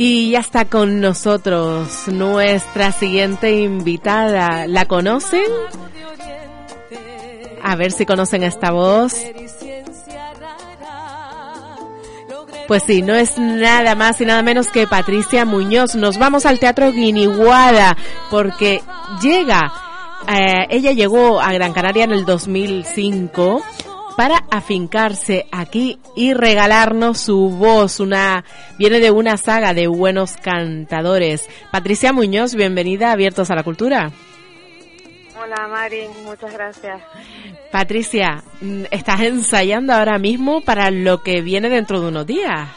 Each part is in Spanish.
Y ya está con nosotros nuestra siguiente invitada. ¿La conocen? A ver si conocen esta voz. Pues sí, no es nada más y nada menos que Patricia Muñoz. Nos vamos al Teatro Guiniguada porque llega, eh, ella llegó a Gran Canaria en el 2005 para afincarse aquí y regalarnos su voz. Una viene de una saga de buenos cantadores. Patricia Muñoz, bienvenida a Abiertos a la Cultura. Hola Mari, muchas gracias. Patricia, mm, estás ensayando ahora mismo para lo que viene dentro de unos días.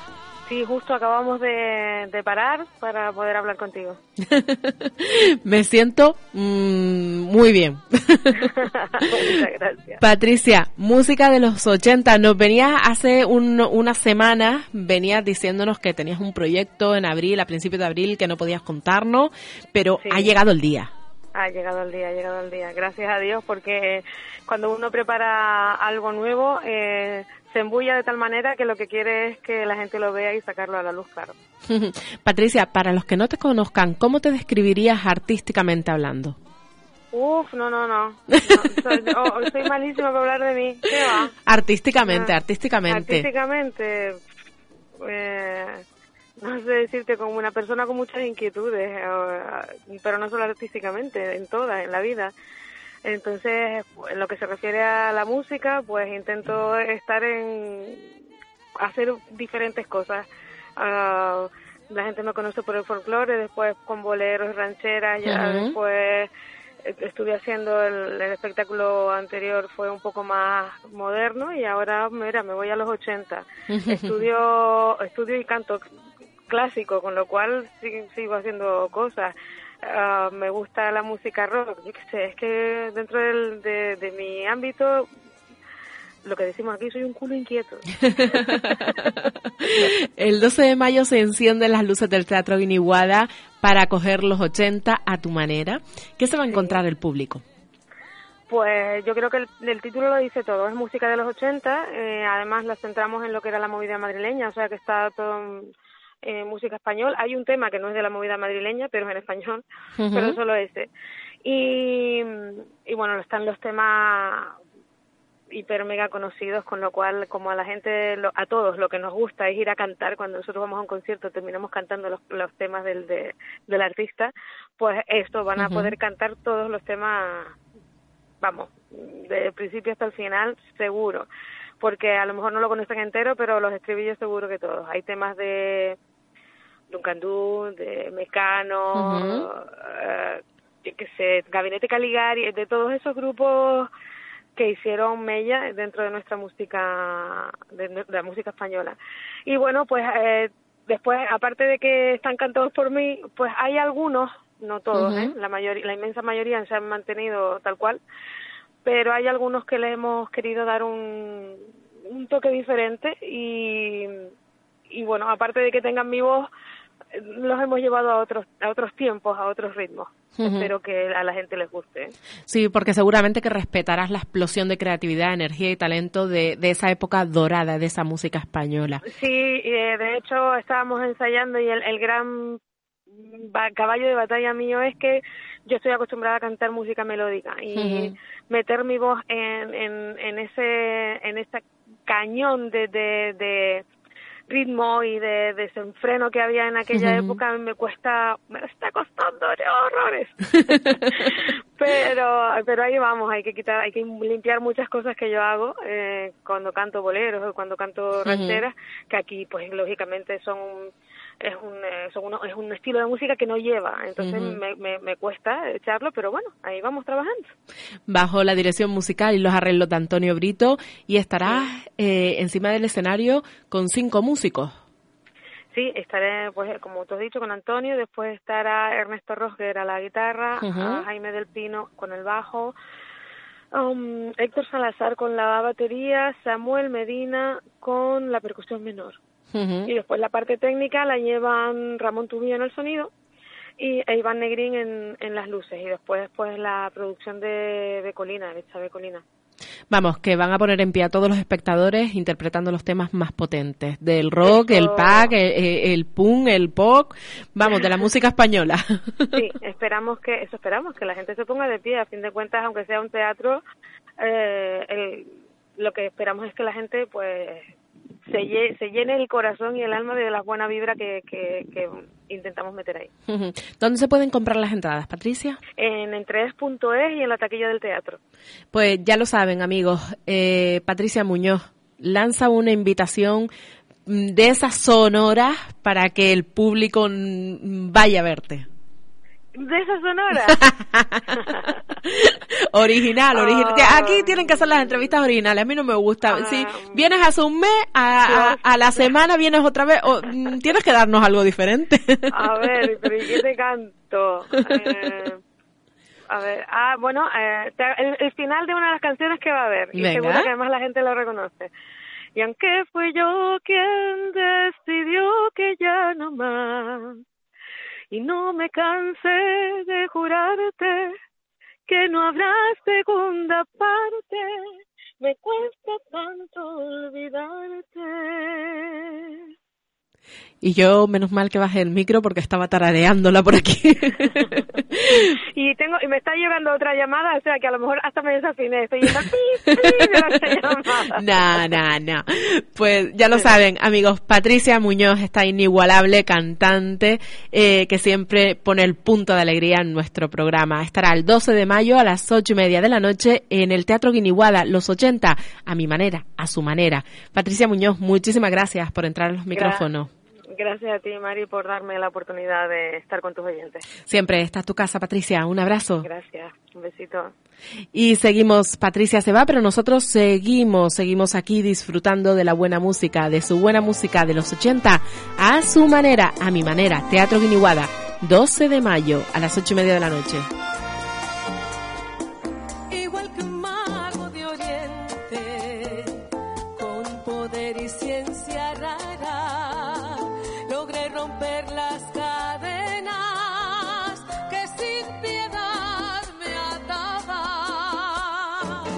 Sí, justo acabamos de, de parar para poder hablar contigo. Me siento mm, muy bien. muchas gracias. Patricia, música de los 80. Nos venías hace un, una semana, venías diciéndonos que tenías un proyecto en abril, a principios de abril, que no podías contarnos, pero Sí. ha llegado el día. Ha llegado el día, ha llegado el día. Gracias a Dios porque cuando uno prepara algo nuevo eh, se embulla de tal manera que lo que quiere es que la gente lo vea y sacarlo a la luz, claro. Patricia, para los que no te conozcan, ¿cómo te describirías artísticamente hablando? Uf, no, no, no. No, soy, oh, soy malísima para hablar de mí. ¿Qué va? Artísticamente, Ah, artísticamente. Artísticamente, eh, no sé decirte, como una persona con muchas inquietudes, pero no solo artísticamente, en todas, en la vida. Entonces, en lo que se refiere a la música, pues intento estar en hacer diferentes cosas. Ah, la gente me conoce por el folclore, después con boleros rancheras, ya después eh, estuve haciendo el, el espectáculo anterior fue un poco más moderno y ahora mira me voy a los 80 estudio estudio y canto clásico con lo cual sí- sigo haciendo cosas Ah, me gusta la música rock yo qué sé es que dentro del, de, de mi ámbito lo que decimos aquí soy un culo inquieto El 12 de mayo se encienden las luces del Teatro Guiniguada para acoger los 80 a tu manera. ¿Qué se va a encontrar el público? Pues yo creo que el, el título lo dice todo, es música de los 80, eh, además la centramos en lo que era la movida madrileña, o sea que está todo eh, música español. Hay un tema que no es de la movida madrileña, pero es en español, pero solo ese. Y, y bueno, están los temas hiper mega conocidos, con lo cual, como a la gente, lo- a todos, lo que nos gusta es ir a cantar, cuando nosotros vamos a un concierto terminamos cantando los, los temas del, de- del artista, pues esto van a poder cantar todos los temas vamos, de principio hasta el final, seguro. Porque a lo mejor no lo conocen entero, pero los estribillos seguro que todos. Hay temas de De Mecano, Ujú. eh, yo qué sé, Gabinete Caligari, de todos esos grupos que hicieron mella dentro de nuestra música, de, de la música española. Y bueno, pues eh, después, aparte de que están cantados por mí, pues hay algunos, no todos. ¿eh? la, mayoría, la inmensa mayoría se han mantenido tal cual, pero hay algunos que le hemos querido dar un, un toque diferente y, y bueno, aparte de que tengan mi voz, los hemos llevado a otros a otros tiempos, a otros ritmos. Ujú. Espero que a la gente les guste. Sí, porque seguramente que respetarás la explosión de creatividad, energía y talento de, de esa época dorada de esa música española. Sí, eh, de hecho estábamos ensayando y el, el gran ba- caballo de batalla mío es que yo estoy acostumbrada a cantar música melódica y meter mi voz en, en, en ese en ese cañón de, de, de ritmo y de desenfreno que había en aquella Ujú. época me cuesta me está costando horrores pero pero ahí vamos hay que quitar hay que limpiar muchas cosas que yo hago eh, cuando canto boleros o cuando canto rancheras que aquí pues lógicamente son es un eh, es un estilo de música que no lleva. Entonces me, me cuesta echarlo pero bueno ahí vamos trabajando. Bajo la dirección musical y los arreglos de Antonio Brito y estarás eh, encima del escenario con cinco músicos. Sí, estaré, pues como tú has dicho, con Antonio, después estará Ernesto Rosger a la guitarra, Jaime del Pino con el bajo, um, Héctor Salazar con la batería, Samuel Medina con la percusión menor. Y después la parte técnica la llevan Ramón Tubío en el sonido y e Iván Negrín en, en las luces. Y después pues la producción de, de Colina, de Chávez Colina. Vamos, que van a poner en pie a todos los espectadores interpretando los temas más potentes. Del rock, el pack, el, el, punk, el pop, vamos, de la música española. Sí, esperamos que, eso esperamos, que la gente se ponga de pie, a fin de cuentas, aunque sea un teatro, eh, el, lo que esperamos es que la gente pues se, se llene el corazón y el alma de la buena vibra que, que, intentamos meter ahí. ¿Dónde se pueden comprar las entradas, Patricia? En entrees.es y en la taquilla del teatro. Pues ya lo saben, amigos. Eh, Patricia Muñoz lanza una invitación mm, de esas sonoras para que el público vaya a verte de esa sonora. original, original. Ah. Aquí tienen que hacer las entrevistas originales. A mí no me gusta. Ah. si vienes hace un mes, a, a, la semana vienes otra vez, o, mm, tienes que darnos algo diferente. a ver, pero ¿y qué te canto? Eh, a ver, ah, bueno, eh, el, final de una de las canciones que va a haber. Y seguro que además la gente lo reconoce. Y aunque fui yo quien decidió que ya no más y no me cansé de jurarte que no habrá segunda parte. Me cuesta tanto olvidarte. Y yo, menos mal que bajé el micro porque estaba tarareándola por aquí. y tengo y me está llegando otra llamada, o sea que a lo mejor hasta me desafiné. Estoy yendo No, no, no. Pues ya lo saben, amigos. Patricia Muñoz, esta inigualable cantante eh, que siempre pone el punto de alegría en nuestro programa. Estará el 12 de mayo a las ocho y media de la noche en el Teatro Guiniguada, los 80, a mi manera, a su manera. Patricia Muñoz, muchísimas gracias por entrar a los micrófonos. Gracias Gracias a ti, Mari, por darme la oportunidad de estar con tus oyentes. Siempre está tu casa, Patricia. Un abrazo. Gracias. Un besito. Y seguimos, Patricia se va, pero nosotros seguimos, seguimos aquí disfrutando de la buena música, de su buena música de los 80, a su manera, a mi manera. Teatro Guiniguada, 12 de mayo a las 8 y media de la noche. Igual que un mago de Oriente.